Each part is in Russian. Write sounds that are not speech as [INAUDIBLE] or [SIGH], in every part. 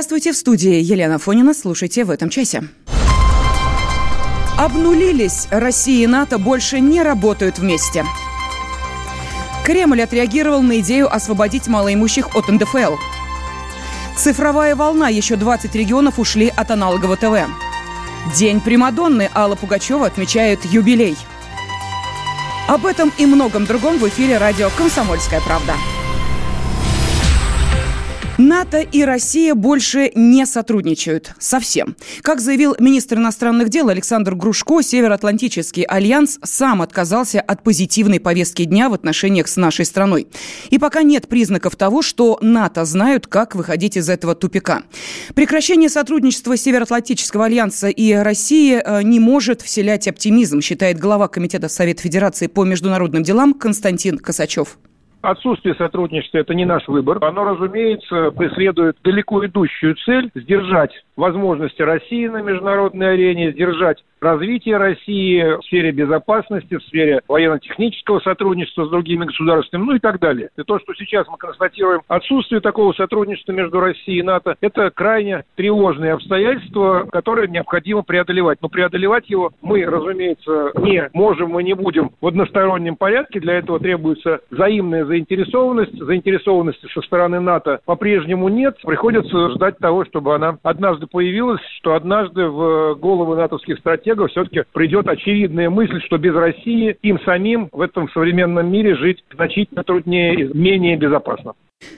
Здравствуйте, в студии Елена Фонина. Слушайте в этом часе. Обнулились. Россия и НАТО больше не работают вместе. Кремль отреагировал на идею освободить малоимущих от НДФЛ. Цифровая волна. Еще 20 регионов ушли от аналогового ТВ. День Примадонны. Алла Пугачева отмечает юбилей. Об этом и многом другом в эфире радио «Комсомольская правда». НАТО и Россия больше не сотрудничают. Совсем. Как заявил министр иностранных дел Александр Грушко, Североатлантический альянс сам отказался от позитивной повестки дня в отношениях с нашей страной. И пока нет признаков того, что НАТО знают, как выходить из этого тупика. Прекращение сотрудничества Североатлантического альянса и России э, не может вселять оптимизм, считает глава Комитета Совета Федерации по международным делам Константин Косачев. Отсутствие сотрудничества – это не наш выбор. Оно, разумеется, преследует далеко идущую цель – сдержать возможности России на международной арене, сдержать развитие России в сфере безопасности, в сфере военно-технического сотрудничества с другими государствами, ну и так далее. И то, что сейчас мы констатируем отсутствие такого сотрудничества между Россией и НАТО, это крайне тревожные обстоятельства, которые необходимо преодолевать. Но преодолевать его мы, разумеется, не можем и не будем в одностороннем порядке. Для этого требуется взаимная заинтересованность. Заинтересованности со стороны НАТО по-прежнему нет. Приходится ждать того, чтобы она однажды появилась, что однажды в головы натовских стратегов все-таки придет очевидная мысль, что без России им самим в этом современном мире жить значительно труднее и менее безопасно.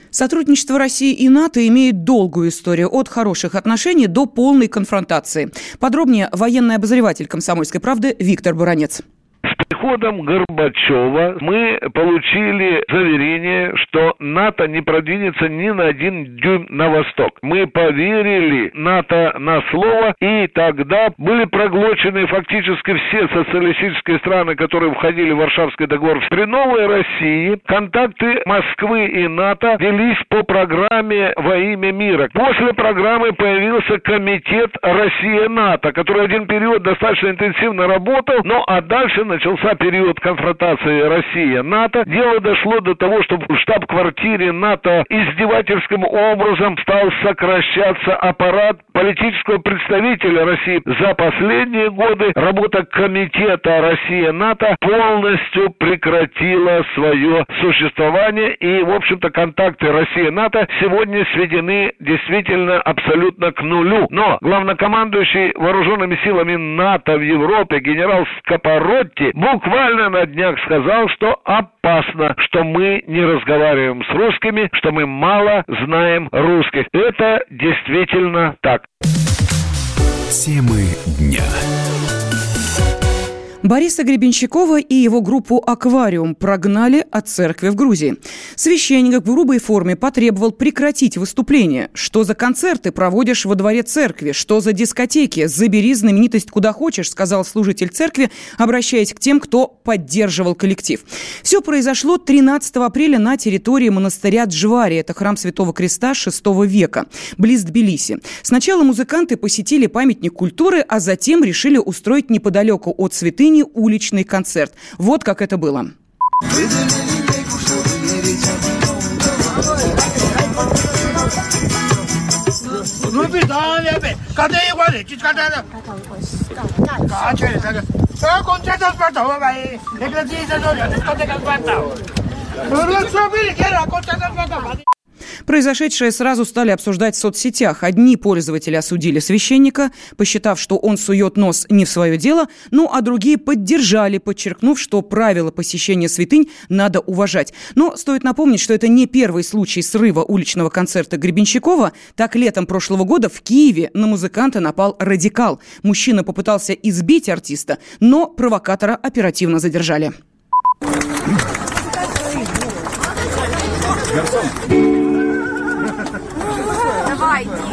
Сотрудничество России и НАТО имеет долгую историю от хороших отношений до полной конфронтации. Подробнее военный обозреватель «Комсомольской правды» Виктор Буранец приходом Горбачева мы получили заверение, что НАТО не продвинется ни на один дюйм на восток. Мы поверили НАТО на слово, и тогда были проглочены фактически все социалистические страны, которые входили в Варшавский договор. При новой России контакты Москвы и НАТО велись по программе «Во имя мира». После программы появился комитет Россия-НАТО, который один период достаточно интенсивно работал, ну а дальше начался период конфронтации Россия-НАТО, дело дошло до того, что в штаб-квартире НАТО издевательским образом стал сокращаться аппарат политического представителя России. За последние годы работа комитета Россия-НАТО полностью прекратила свое существование, и, в общем-то, контакты Россия-НАТО сегодня сведены действительно абсолютно к нулю. Но главнокомандующий вооруженными силами НАТО в Европе генерал Скопоротти буквально буквально на днях сказал, что опасно, что мы не разговариваем с русскими, что мы мало знаем русских. Это действительно так. Темы дня. Бориса Гребенщикова и его группу «Аквариум» прогнали от церкви в Грузии. Священник в грубой форме потребовал прекратить выступление. Что за концерты проводишь во дворе церкви? Что за дискотеки? Забери знаменитость куда хочешь, сказал служитель церкви, обращаясь к тем, кто поддерживал коллектив. Все произошло 13 апреля на территории монастыря Джвари. Это храм Святого Креста VI века, близ Тбилиси. Сначала музыканты посетили памятник культуры, а затем решили устроить неподалеку от святыни Украине уличный концерт. Вот как это было. Произошедшее сразу стали обсуждать в соцсетях. Одни пользователи осудили священника, посчитав, что он сует нос не в свое дело, ну а другие поддержали, подчеркнув, что правила посещения святынь надо уважать. Но стоит напомнить, что это не первый случай срыва уличного концерта Гребенщикова. Так летом прошлого года в Киеве на музыканта напал радикал. Мужчина попытался избить артиста, но провокатора оперативно задержали. Гарсон.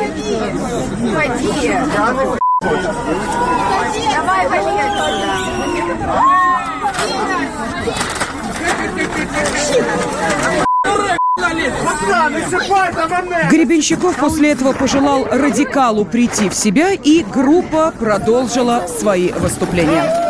Иди. Давай, вали Гребенщиков после этого пожелал радикалу прийти в себя, и группа продолжила свои выступления.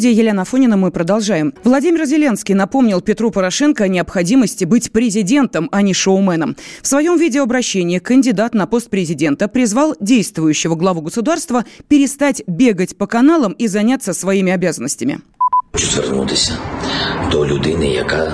Студии Елена Фонина мы продолжаем. Владимир Зеленский напомнил Петру Порошенко о необходимости быть президентом, а не шоуменом. В своем видеообращении кандидат на пост президента призвал действующего главу государства перестать бегать по каналам и заняться своими обязанностями. Хочу звернутися до людини, яка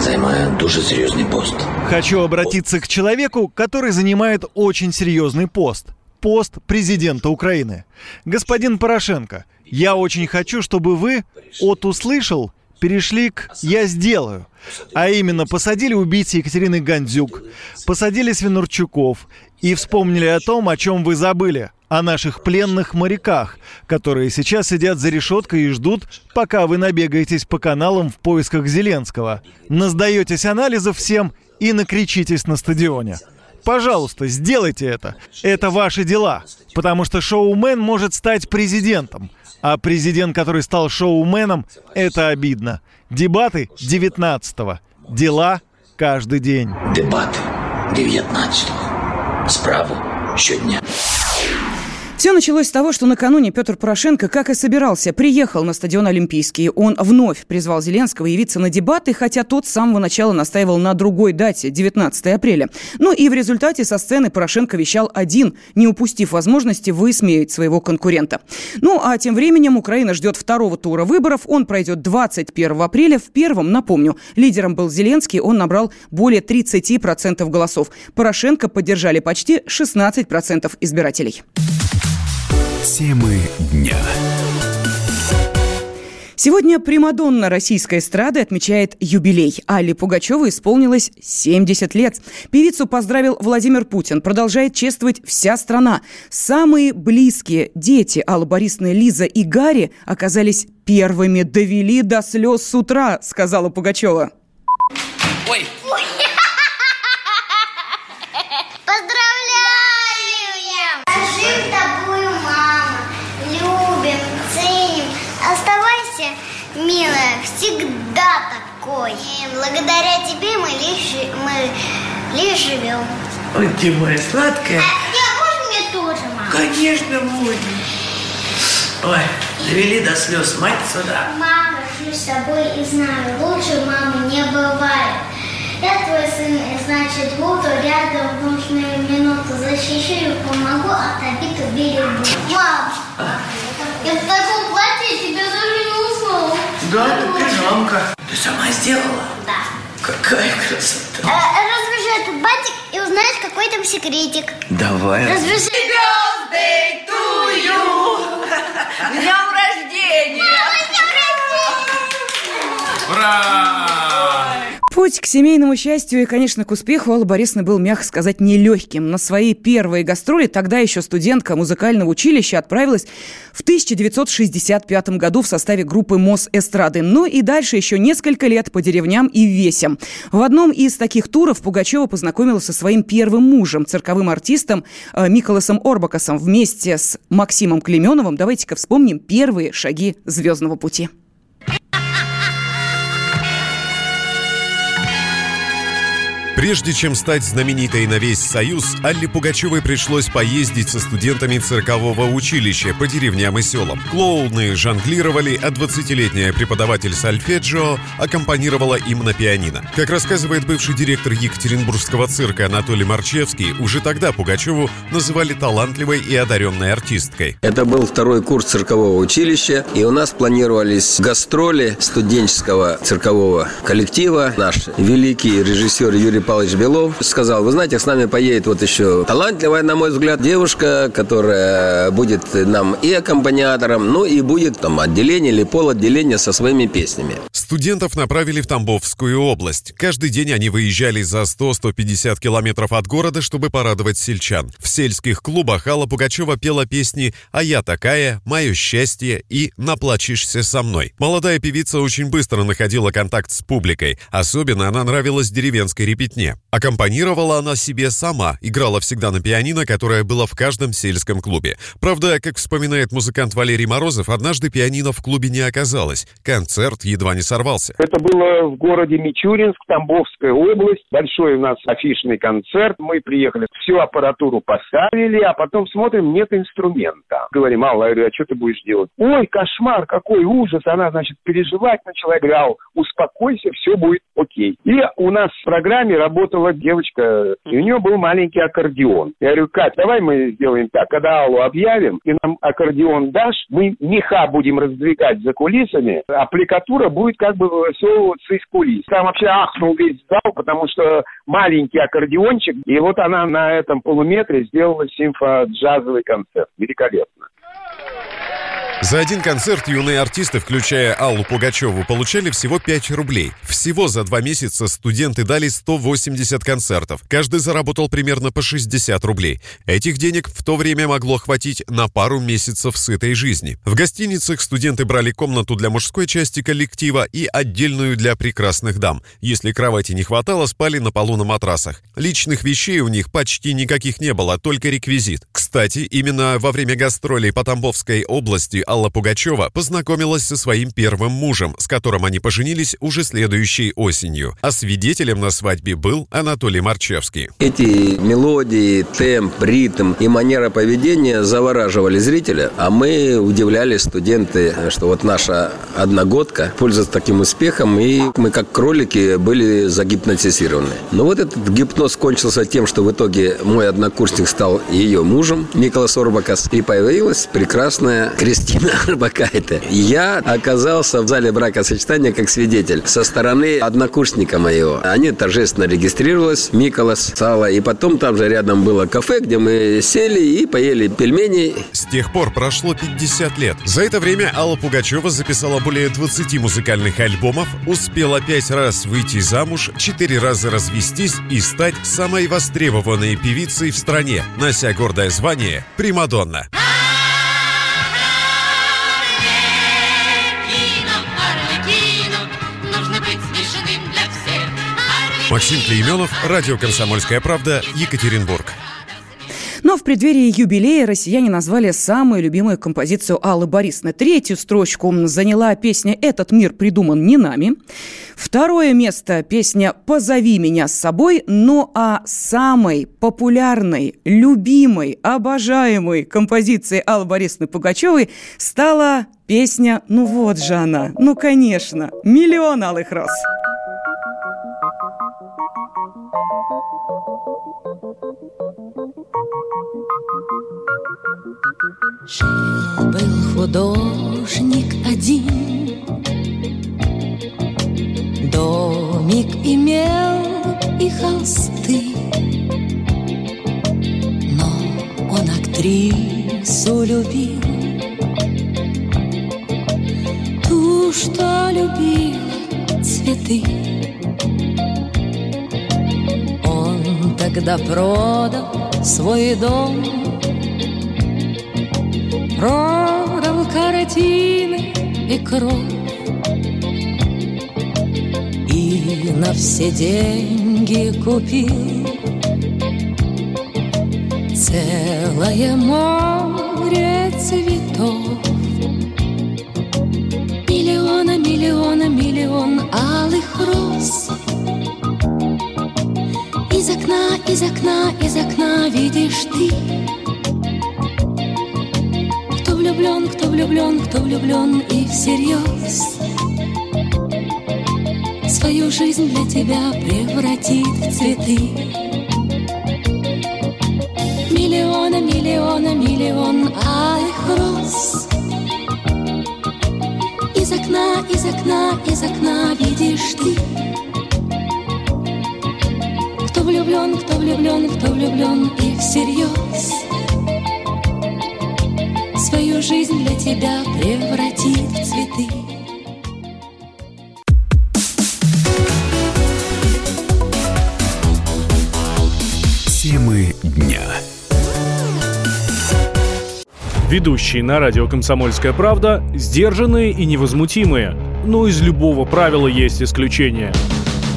займає дуже серьезный пост. Хочу обратиться к человеку, который занимает очень серьезный пост. Пост президента Украины. Господин Порошенко, я очень хочу, чтобы вы от «услышал» перешли к «я сделаю». А именно, посадили убийцы Екатерины Гандзюк, посадили Свинурчуков и вспомнили о том, о чем вы забыли, о наших пленных моряках, которые сейчас сидят за решеткой и ждут, пока вы набегаетесь по каналам в поисках Зеленского, наздаетесь анализов всем и накричитесь на стадионе. Пожалуйста, сделайте это. Это ваши дела. Потому что шоумен может стать президентом. А президент, который стал шоуменом, это обидно. Дебаты 19-го. Дела каждый день. Дебаты 19-го. Справу щодня. Все началось с того, что накануне Петр Порошенко, как и собирался, приехал на стадион Олимпийский. Он вновь призвал Зеленского явиться на дебаты, хотя тот с самого начала настаивал на другой дате, 19 апреля. Ну и в результате со сцены Порошенко вещал один, не упустив возможности высмеять своего конкурента. Ну а тем временем Украина ждет второго тура выборов. Он пройдет 21 апреля. В первом, напомню, лидером был Зеленский. Он набрал более 30% голосов. Порошенко поддержали почти 16% избирателей. Темы дня. Сегодня Примадонна российской эстрады отмечает юбилей. Алле Пугачевой исполнилось 70 лет. Певицу поздравил Владимир Путин. Продолжает чествовать вся страна. Самые близкие дети Аллы Борисовны, Лиза и Гарри оказались первыми. Довели до слез с утра, сказала Пугачева. Ой, милая, всегда такой. И благодаря тебе мы лишь, мы лишь живем. Ой, ты моя сладкая. А, я, можно мне тоже, мама? Конечно, будем. Ой, довели до слез мать сюда. Мама, я с тобой и знаю, лучше мамы не бывает. Я твой сын, и значит, буду рядом в нужную минуту. Защищу и помогу, от обид берегу. Мам, а? я в таком платье узнала. Да, это пижамка. Ты сама сделала? Да. Какая красота. Э, развяжи этот бантик и узнаешь, какой там секретик. Давай. Развяжи. Birthday to you! Днем рождения! Мама, днем рождения! Ура! Путь к семейному счастью и, конечно, к успеху Алла Борисовна был, мягко сказать, нелегким. На свои первые гастроли тогда еще студентка музыкального училища отправилась в 1965 году в составе группы МОС «Эстрады». Ну и дальше еще несколько лет по деревням и весям. В одном из таких туров Пугачева познакомилась со своим первым мужем, цирковым артистом э, Миколасом Орбакасом вместе с Максимом Клеменовым. Давайте-ка вспомним первые шаги звездного пути. Прежде чем стать знаменитой на весь Союз, Алле Пугачевой пришлось поездить со студентами циркового училища по деревням и селам. Клоуны жонглировали, а 20-летняя преподаватель сальфеджио аккомпанировала им на пианино. Как рассказывает бывший директор Екатеринбургского цирка Анатолий Марчевский, уже тогда Пугачеву называли талантливой и одаренной артисткой. Это был второй курс циркового училища, и у нас планировались гастроли студенческого циркового коллектива. Наш великий режиссер Юрий Павлович Белов сказал, вы знаете, с нами поедет вот еще талантливая, на мой взгляд, девушка, которая будет нам и аккомпаниатором, ну и будет там отделение или полотделение со своими песнями. Студентов направили в Тамбовскую область. Каждый день они выезжали за 100-150 километров от города, чтобы порадовать сельчан. В сельских клубах Алла Пугачева пела песни «А я такая», «Мое счастье» и «Наплачешься со мной». Молодая певица очень быстро находила контакт с публикой. Особенно она нравилась деревенской репетне. Аккомпанировала она себе сама, играла всегда на пианино, которое было в каждом сельском клубе. Правда, как вспоминает музыкант Валерий Морозов, однажды пианино в клубе не оказалось. Концерт едва не сорвался. Это было в городе Мичуринск, Тамбовская область. Большой у нас афишный концерт. Мы приехали, всю аппаратуру поставили, а потом смотрим, нет инструмента. Говорим, Алла, я говорю, а что ты будешь делать? Ой, кошмар, какой ужас. Она, значит, переживать начала. Я говорю, успокойся, все будет окей. И у нас в программе работала девочка, и у нее был маленький аккордеон. Я говорю, Кать, давай мы сделаем так, когда Аллу объявим, и нам аккордеон дашь, мы меха будем раздвигать за кулисами, аппликатура будет как бы высовываться из кулис. Там вообще ахнул весь зал, потому что маленький аккордеончик, и вот она на этом полуметре сделала симфо-джазовый концерт. Великолепно. За один концерт юные артисты, включая Аллу Пугачеву, получали всего 5 рублей. Всего за два месяца студенты дали 180 концертов. Каждый заработал примерно по 60 рублей. Этих денег в то время могло хватить на пару месяцев сытой жизни. В гостиницах студенты брали комнату для мужской части коллектива и отдельную для прекрасных дам. Если кровати не хватало, спали на полу на матрасах. Личных вещей у них почти никаких не было, только реквизит. Кстати, именно во время гастролей по Тамбовской области Алла Пугачева познакомилась со своим первым мужем, с которым они поженились уже следующей осенью. А свидетелем на свадьбе был Анатолий Марчевский. Эти мелодии, темп, ритм и манера поведения завораживали зрителя, а мы удивлялись студенты, что вот наша одногодка пользуется таким успехом, и мы как кролики были загипнотизированы. Но вот этот гипноз кончился тем, что в итоге мой однокурсник стал ее мужем, Николас Орбакас, и появилась прекрасная Кристина Арбакайте. [LAUGHS] Я оказался в зале бракосочетания как свидетель со стороны однокурсника моего. Они торжественно регистрировались, Миколас, Сала, и потом там же рядом было кафе, где мы сели и поели пельмени. С тех пор прошло 50 лет. За это время Алла Пугачева записала более 20 музыкальных альбомов, успела пять раз выйти замуж, четыре раза развестись и стать самой востребованной певицей в стране, нося гордое звание «Примадонна». Максим Клейменов, радио «Комсомольская правда», Екатеринбург. Но в преддверии юбилея россияне назвали самую любимую композицию Аллы Борисовны. Третью строчку заняла песня «Этот мир придуман не нами». Второе место – песня «Позови меня с собой». Ну а самой популярной, любимой, обожаемой композицией Аллы Борисовны Пугачевой стала песня «Ну вот же она». Ну, конечно, «Миллион алых роз». Жил-был художник один, Домик имел и холсты, Но он актрису любил, Ту, что любила цветы. Он тогда продал свой дом картины и кровь. И на все деньги купил Целое море цветов. Миллиона, миллиона, миллион алых роз. Из окна, из окна, из окна видишь ты влюблен, кто влюблен, кто влюблен и всерьез Свою жизнь для тебя превратит в цветы. Миллиона, миллиона, миллион алых роз. Из окна, из окна, из окна видишь ты. Влюблен и всерьез Свою жизнь для тебя превратит в цветы Темы дня. Ведущие на радио «Комсомольская правда» сдержанные и невозмутимые. Но из любого правила есть исключение.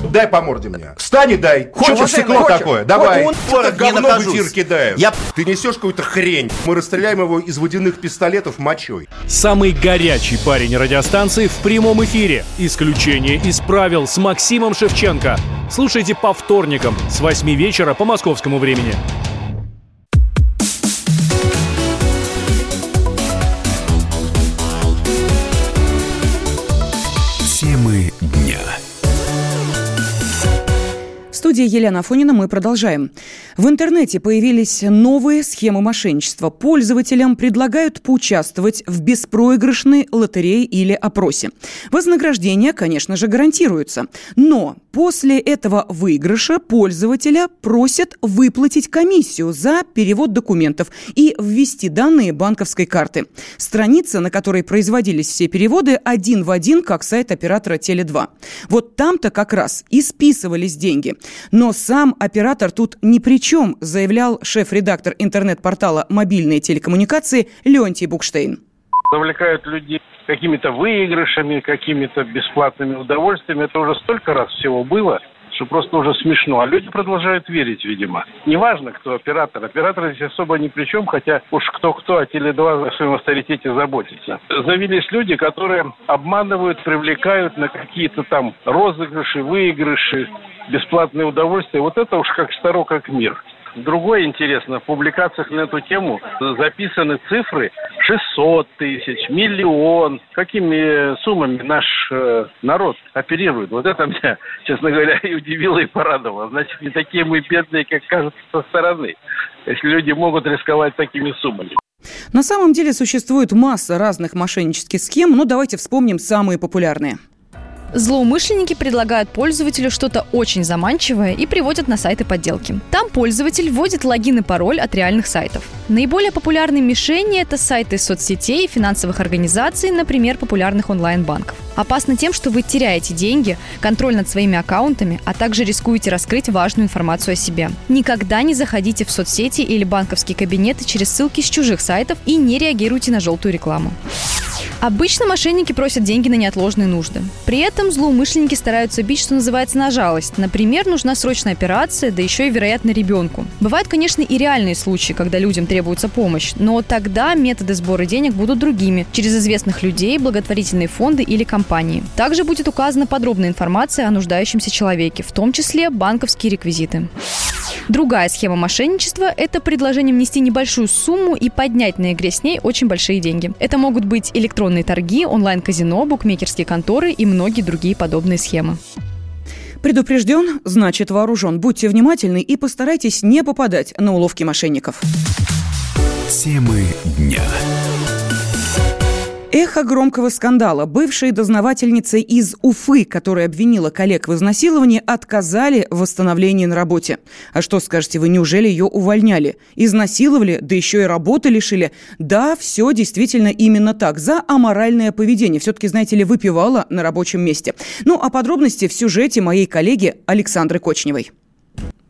Дай по морде мне. Встань и дай. Хочешь, Хочешь стекло хочешь? такое? Давай. Вот не говно в эфир кидаешь. Я- Ты несешь какую-то хрень. Мы расстреляем его из водяных пистолетов мочой. Самый горячий парень радиостанции в прямом эфире. Исключение из правил с Максимом Шевченко. Слушайте по вторникам с 8 вечера по московскому времени. Студии Елена Афонина мы продолжаем. В интернете появились новые схемы мошенничества. Пользователям предлагают поучаствовать в беспроигрышной лотерее или опросе. Вознаграждение, конечно же, гарантируется. Но после этого выигрыша пользователя просят выплатить комиссию за перевод документов и ввести данные банковской карты. Страница, на которой производились все переводы, один в один, как сайт оператора Теле2. Вот там-то как раз и списывались деньги. Но сам оператор тут ни при чем, заявлял шеф-редактор интернет-портала «Мобильные телекоммуникации» Леонтий Букштейн. Завлекают людей какими-то выигрышами, какими-то бесплатными удовольствиями. Это уже столько раз всего было, что просто уже смешно. А люди продолжают верить, видимо. Неважно, кто оператор. Оператор здесь особо ни при чем, хотя уж кто-кто, а Теле2 о своем авторитете заботится. Завелись люди, которые обманывают, привлекают на какие-то там розыгрыши, выигрыши, бесплатные удовольствия. Вот это уж как старо, как мир. Другое интересно, в публикациях на эту тему записаны цифры 600 тысяч, миллион. Какими суммами наш э, народ оперирует? Вот это меня, честно говоря, [LAUGHS] и удивило, и порадовало. Значит, не такие мы бедные, как кажется со стороны, если люди могут рисковать такими суммами. На самом деле существует масса разных мошеннических схем, но давайте вспомним самые популярные. Злоумышленники предлагают пользователю что-то очень заманчивое и приводят на сайты подделки. Там пользователь вводит логин и пароль от реальных сайтов. Наиболее популярные мишени – это сайты соцсетей, финансовых организаций, например, популярных онлайн-банков. Опасно тем, что вы теряете деньги, контроль над своими аккаунтами, а также рискуете раскрыть важную информацию о себе. Никогда не заходите в соцсети или банковские кабинеты через ссылки с чужих сайтов и не реагируйте на желтую рекламу. Обычно мошенники просят деньги на неотложные нужды. При этом злоумышленники стараются бить, что называется, на жалость. Например, нужна срочная операция, да еще и, вероятно, ребенку. Бывают, конечно, и реальные случаи, когда людям требуется помощь, но тогда методы сбора денег будут другими, через известных людей, благотворительные фонды или компании. Также будет указана подробная информация о нуждающемся человеке, в том числе банковские реквизиты. Другая схема мошенничества – это предложение внести небольшую сумму и поднять на игре с ней очень большие деньги. Это могут быть электронные торги, онлайн-казино, букмекерские конторы и многие другие подобные схемы. Предупрежден, значит вооружен. Будьте внимательны и постарайтесь не попадать на уловки мошенников. Темы дня. Эхо громкого скандала. Бывшие дознавательницы из Уфы, которая обвинила коллег в изнасиловании, отказали в восстановлении на работе. А что скажете вы, неужели ее увольняли? Изнасиловали, да еще и работы лишили? Да, все действительно именно так. За аморальное поведение. Все-таки, знаете ли, выпивала на рабочем месте. Ну, а подробности в сюжете моей коллеги Александры Кочневой.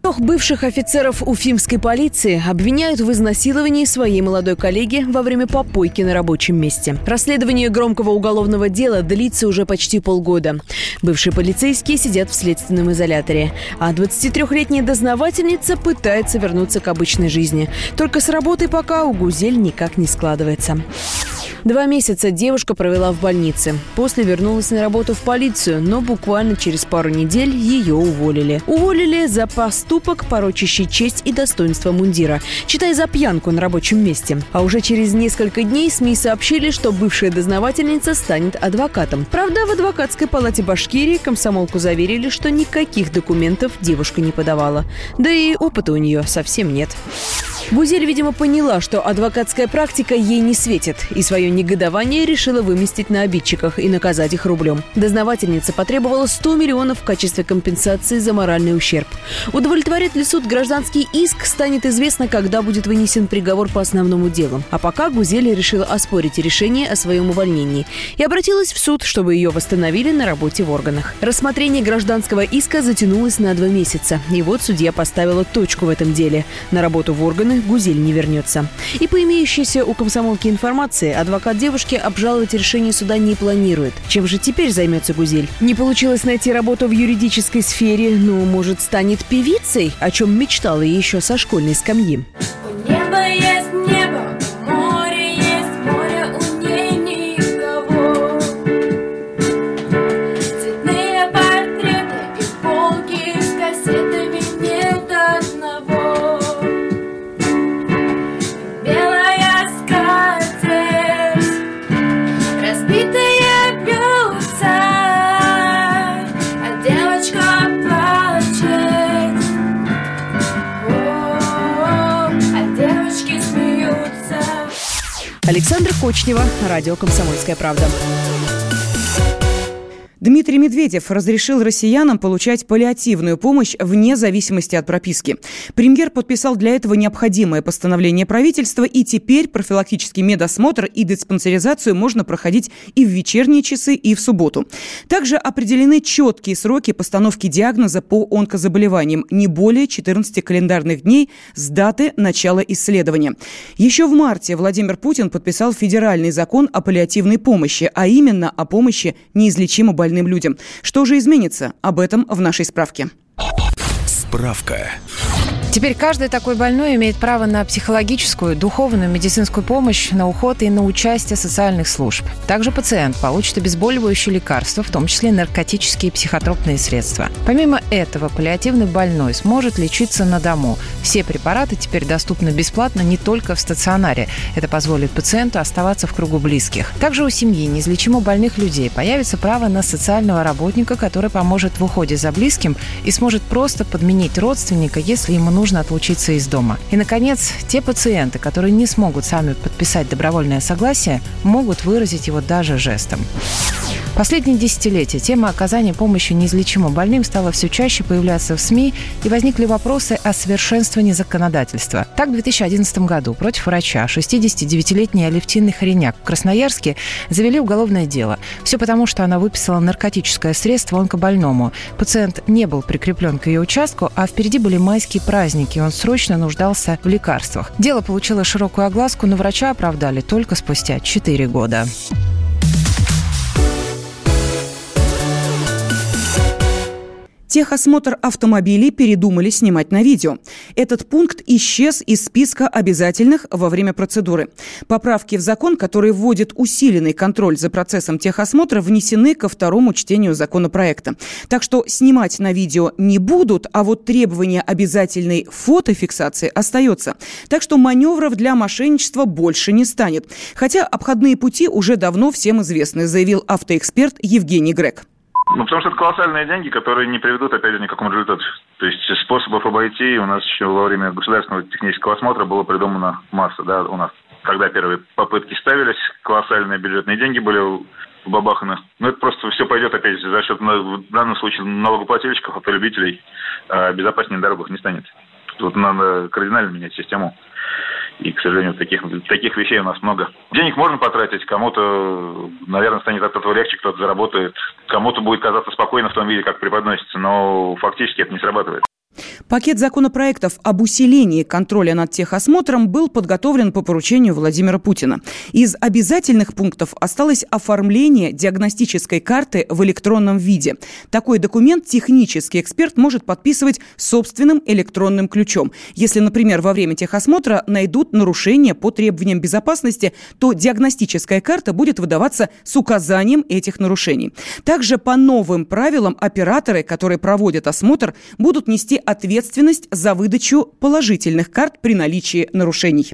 Трех бывших офицеров уфимской полиции обвиняют в изнасиловании своей молодой коллеги во время попойки на рабочем месте. Расследование громкого уголовного дела длится уже почти полгода. Бывшие полицейские сидят в следственном изоляторе, а 23-летняя дознавательница пытается вернуться к обычной жизни. Только с работой пока у Гузель никак не складывается. Два месяца девушка провела в больнице. После вернулась на работу в полицию, но буквально через пару недель ее уволили. Уволили за поступок, порочащий честь и достоинство мундира. Читай за пьянку на рабочем месте. А уже через несколько дней СМИ сообщили, что бывшая дознавательница станет адвокатом. Правда, в адвокатской палате Башкирии комсомолку заверили, что никаких документов девушка не подавала. Да и опыта у нее совсем нет. Гузель, видимо, поняла, что адвокатская практика ей не светит, и свое негодование решила выместить на обидчиках и наказать их рублем. Дознавательница потребовала 100 миллионов в качестве компенсации за моральный ущерб. Удовлетворит ли суд гражданский иск, станет известно, когда будет вынесен приговор по основному делу. А пока Гузель решила оспорить решение о своем увольнении и обратилась в суд, чтобы ее восстановили на работе в органах. Рассмотрение гражданского иска затянулось на два месяца. И вот судья поставила точку в этом деле. На работу в органы Гузель не вернется. И по имеющейся у комсомолки информации, адвокат девушки обжаловать решение суда не планирует. Чем же теперь займется Гузель? Не получилось найти работу в юридической сфере, но, может, станет певицей, о чем мечтала еще со школьной скамьи. Небо есть небо, Александра Кочнева, радио «Комсомольская правда». Дмитрий Медведев разрешил россиянам получать паллиативную помощь вне зависимости от прописки. Премьер подписал для этого необходимое постановление правительства, и теперь профилактический медосмотр и диспансеризацию можно проходить и в вечерние часы, и в субботу. Также определены четкие сроки постановки диагноза по онкозаболеваниям не более 14 календарных дней с даты начала исследования. Еще в марте Владимир Путин подписал федеральный закон о паллиативной помощи, а именно о помощи неизлечимо больным людям. Что же изменится? Об этом в нашей справке. Справка. Теперь каждый такой больной имеет право на психологическую, духовную, медицинскую помощь, на уход и на участие социальных служб. Также пациент получит обезболивающие лекарства, в том числе наркотические и психотропные средства. Помимо этого, паллиативный больной сможет лечиться на дому. Все препараты теперь доступны бесплатно не только в стационаре. Это позволит пациенту оставаться в кругу близких. Также у семьи неизлечимо больных людей появится право на социального работника, который поможет в уходе за близким и сможет просто подменить родственника, если ему нужно отлучиться из дома. И, наконец, те пациенты, которые не смогут сами подписать добровольное согласие, могут выразить его даже жестом. Последние десятилетия тема оказания помощи неизлечимо больным стала все чаще появляться в СМИ и возникли вопросы о совершенствовании законодательства. Так, в 2011 году против врача 69-летней Алевтины Хореняк в Красноярске завели уголовное дело. Все потому, что она выписала наркотическое средство онкобольному. Пациент не был прикреплен к ее участку, а впереди были майские праздники, и он срочно нуждался в лекарствах. Дело получило широкую огласку, но врача оправдали только спустя 4 года. Техосмотр автомобилей передумали снимать на видео. Этот пункт исчез из списка обязательных во время процедуры. Поправки в закон, которые вводят усиленный контроль за процессом техосмотра, внесены ко второму чтению законопроекта. Так что снимать на видео не будут, а вот требование обязательной фотофиксации остается. Так что маневров для мошенничества больше не станет. Хотя обходные пути уже давно всем известны, заявил автоэксперт Евгений Грек. Ну, потому что это колоссальные деньги, которые не приведут, опять же, ни к какому результату. То есть способов обойти у нас еще во время государственного технического осмотра было придумано масса, да, у нас. Когда первые попытки ставились, колоссальные бюджетные деньги были бабаханы. Но это просто все пойдет, опять за счет, в данном случае, налогоплательщиков, автолюбителей. А безопаснее дорогах не станет. Тут надо кардинально менять систему. И, к сожалению, таких, таких вещей у нас много. Денег можно потратить, кому-то, наверное, станет от этого легче, кто-то заработает. Кому-то будет казаться спокойно в том виде, как преподносится, но фактически это не срабатывает. Пакет законопроектов об усилении контроля над техосмотром был подготовлен по поручению Владимира Путина. Из обязательных пунктов осталось оформление диагностической карты в электронном виде. Такой документ технический эксперт может подписывать собственным электронным ключом. Если, например, во время техосмотра найдут нарушения по требованиям безопасности, то диагностическая карта будет выдаваться с указанием этих нарушений. Также по новым правилам операторы, которые проводят осмотр, будут нести ответственность за выдачу положительных карт при наличии нарушений.